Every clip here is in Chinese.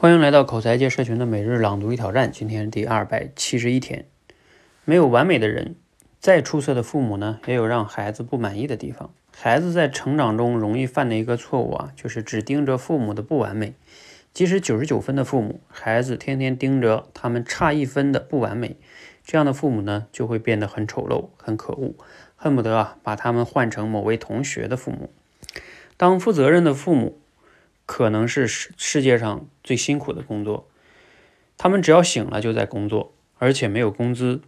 欢迎来到口才界社群的每日朗读与挑战，今天是第二百七十一天。没有完美的人，再出色的父母呢，也有让孩子不满意的地方。孩子在成长中容易犯的一个错误啊，就是只盯着父母的不完美。即使九十九分的父母，孩子天天盯着他们差一分的不完美，这样的父母呢，就会变得很丑陋、很可恶，恨不得啊把他们换成某位同学的父母。当负责任的父母。可能是世世界上最辛苦的工作，他们只要醒了就在工作，而且没有工资，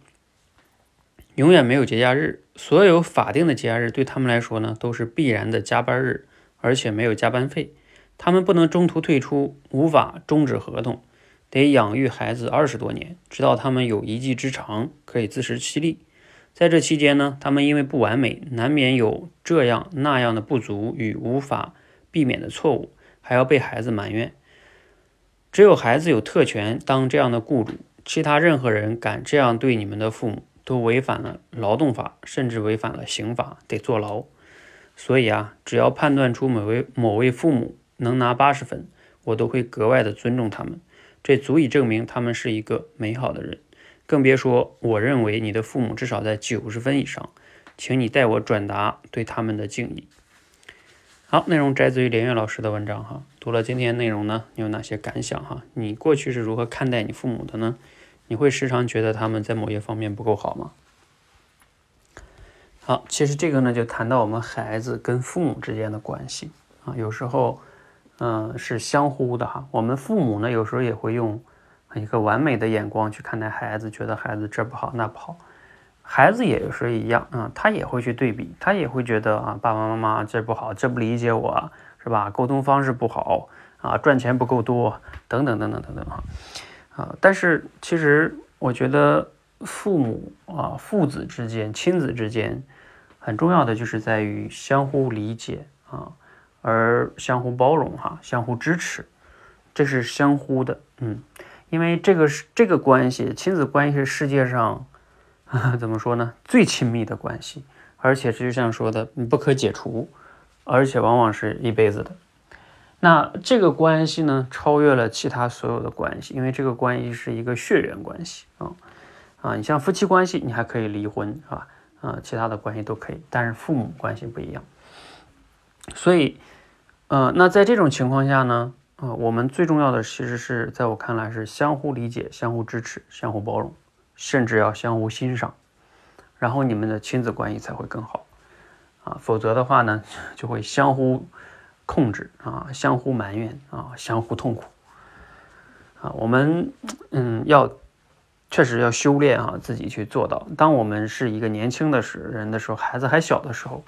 永远没有节假日。所有法定的节假日对他们来说呢，都是必然的加班日，而且没有加班费。他们不能中途退出，无法终止合同，得养育孩子二十多年，直到他们有一技之长，可以自食其力。在这期间呢，他们因为不完美，难免有这样那样的不足与无法避免的错误。还要被孩子埋怨，只有孩子有特权当这样的雇主，其他任何人敢这样对你们的父母，都违反了劳动法，甚至违反了刑法，得坐牢。所以啊，只要判断出某位某位父母能拿八十分，我都会格外的尊重他们，这足以证明他们是一个美好的人。更别说我认为你的父母至少在九十分以上，请你代我转达对他们的敬意。好，内容摘自于连岳老师的文章哈。读了今天内容呢，你有哪些感想哈？你过去是如何看待你父母的呢？你会时常觉得他们在某些方面不够好吗？好，其实这个呢，就谈到我们孩子跟父母之间的关系啊，有时候，嗯，是相互的哈。我们父母呢，有时候也会用一个完美的眼光去看待孩子，觉得孩子这不好那不好。孩子也是一样啊，他也会去对比，他也会觉得啊，爸爸妈妈这不好，这不理解我，是吧？沟通方式不好啊，赚钱不够多，等等等等等等哈啊。但是其实我觉得父母啊，父子之间、亲子之间，很重要的就是在于相互理解啊，而相互包容哈，相互支持，这是相互的，嗯，因为这个是这个关系，亲子关系是世界上。怎么说呢？最亲密的关系，而且这就像说的，你不可解除，而且往往是一辈子的。那这个关系呢，超越了其他所有的关系，因为这个关系是一个血缘关系啊啊！你像夫妻关系，你还可以离婚，是吧？啊，其他的关系都可以，但是父母关系不一样。所以，呃，那在这种情况下呢，啊，我们最重要的其实是在我看来是相互理解、相互支持、相互包容。甚至要相互欣赏，然后你们的亲子关系才会更好啊！否则的话呢，就会相互控制啊，相互埋怨啊，相互痛苦啊！我们嗯，要确实要修炼啊，自己去做到。当我们是一个年轻的时人的时候，孩子还小的时候，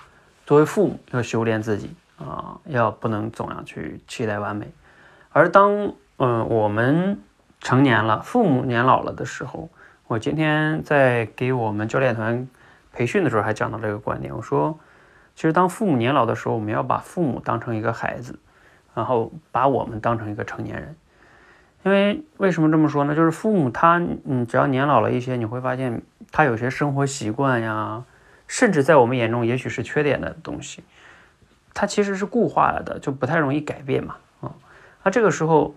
作为父母要修炼自己啊，要不能总要去期待完美。而当嗯我们成年了，父母年老了的时候，我今天在给我们教练团培训的时候，还讲到这个观点。我说，其实当父母年老的时候，我们要把父母当成一个孩子，然后把我们当成一个成年人。因为为什么这么说呢？就是父母他，嗯，只要年老了一些，你会发现他有些生活习惯呀，甚至在我们眼中也许是缺点的东西，他其实是固化了的，就不太容易改变嘛。啊，那这个时候。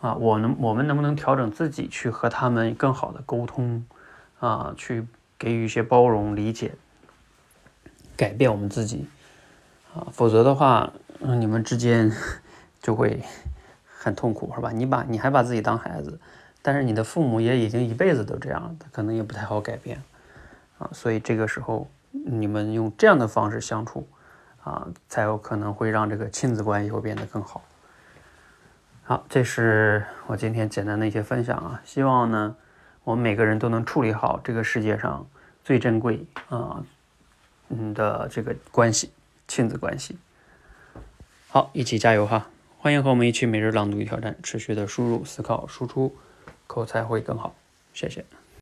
啊，我能，我们能不能调整自己去和他们更好的沟通，啊，去给予一些包容、理解，改变我们自己，啊，否则的话，你们之间 就会很痛苦，是吧？你把你还把自己当孩子，但是你的父母也已经一辈子都这样，他可能也不太好改变，啊，所以这个时候你们用这样的方式相处，啊，才有可能会让这个亲子关系会变得更好。好，这是我今天简单的一些分享啊，希望呢，我们每个人都能处理好这个世界上最珍贵啊，嗯的这个关系，亲子关系。好，一起加油哈！欢迎和我们一起每日朗读与挑战，持续的输入、思考、输出，口才会更好。谢谢。